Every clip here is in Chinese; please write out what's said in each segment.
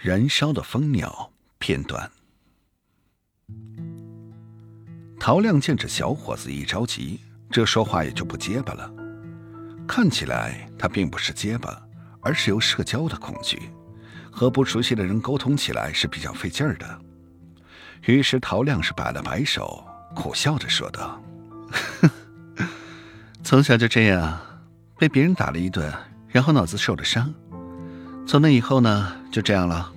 燃烧的蜂鸟片段。陶亮见这小伙子一着急，这说话也就不结巴了。看起来他并不是结巴，而是有社交的恐惧，和不熟悉的人沟通起来是比较费劲儿的。于是陶亮是摆了摆手，苦笑着说道：“从小就这样，被别人打了一顿，然后脑子受了伤。”从那以后呢，就这样了。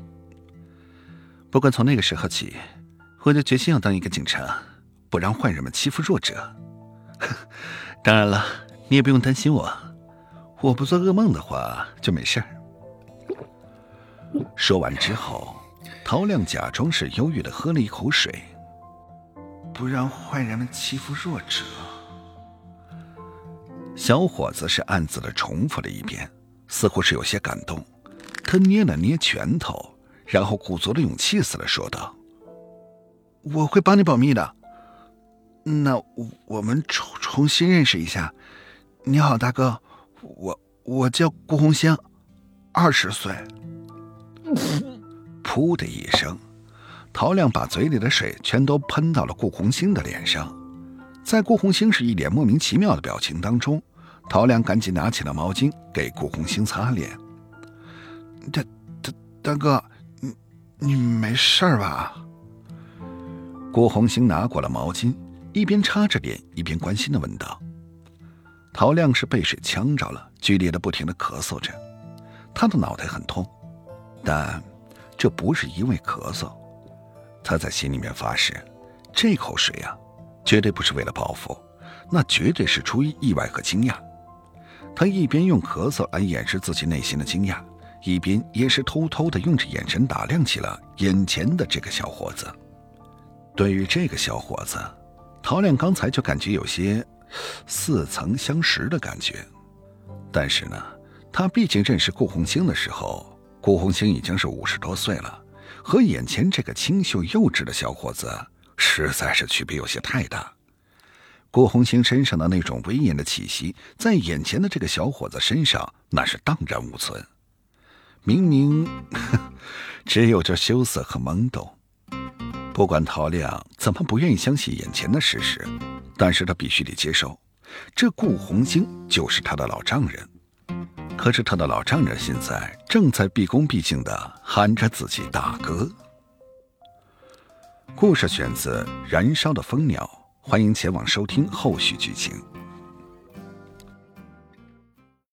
不过从那个时候起，我就决心要当一个警察，不让坏人们欺负弱者。当然了，你也不用担心我，我不做噩梦的话就没事儿。说完之后，陶亮假装是忧郁的喝了一口水。不让坏人们欺负弱者。小伙子是暗自的重复了一遍，似乎是有些感动。他捏了捏拳头，然后鼓足了勇气似的说道：“我会帮你保密的。那我们重重新认识一下。你好，大哥，我我叫顾红星，二十岁。”噗的一声，陶亮把嘴里的水全都喷到了顾红星的脸上。在顾红星是一脸莫名其妙的表情当中，陶亮赶紧拿起了毛巾给顾红星擦脸。大大大哥，你你没事吧？郭红星拿过了毛巾，一边擦着脸，一边关心的问道。陶亮是被水呛着了，剧烈的不停的咳嗽着，他的脑袋很痛，但这不是因为咳嗽，他在心里面发誓，这口水啊，绝对不是为了报复，那绝对是出于意外和惊讶。他一边用咳嗽来掩饰自己内心的惊讶。一边也是偷偷的用着眼神打量起了眼前的这个小伙子。对于这个小伙子，陶亮刚才就感觉有些似曾相识的感觉。但是呢，他毕竟认识顾红星的时候，顾红星已经是五十多岁了，和眼前这个清秀幼稚的小伙子实在是区别有些太大。顾红星身上的那种威严的气息，在眼前的这个小伙子身上那是荡然无存。明明 只有这羞涩和懵懂，不管陶亮怎么不愿意相信眼前的事实，但是他必须得接受，这顾红星就是他的老丈人。可是他的老丈人现在正在毕恭毕敬的喊着自己大哥。故事选自《燃烧的蜂鸟》，欢迎前往收听后续剧情。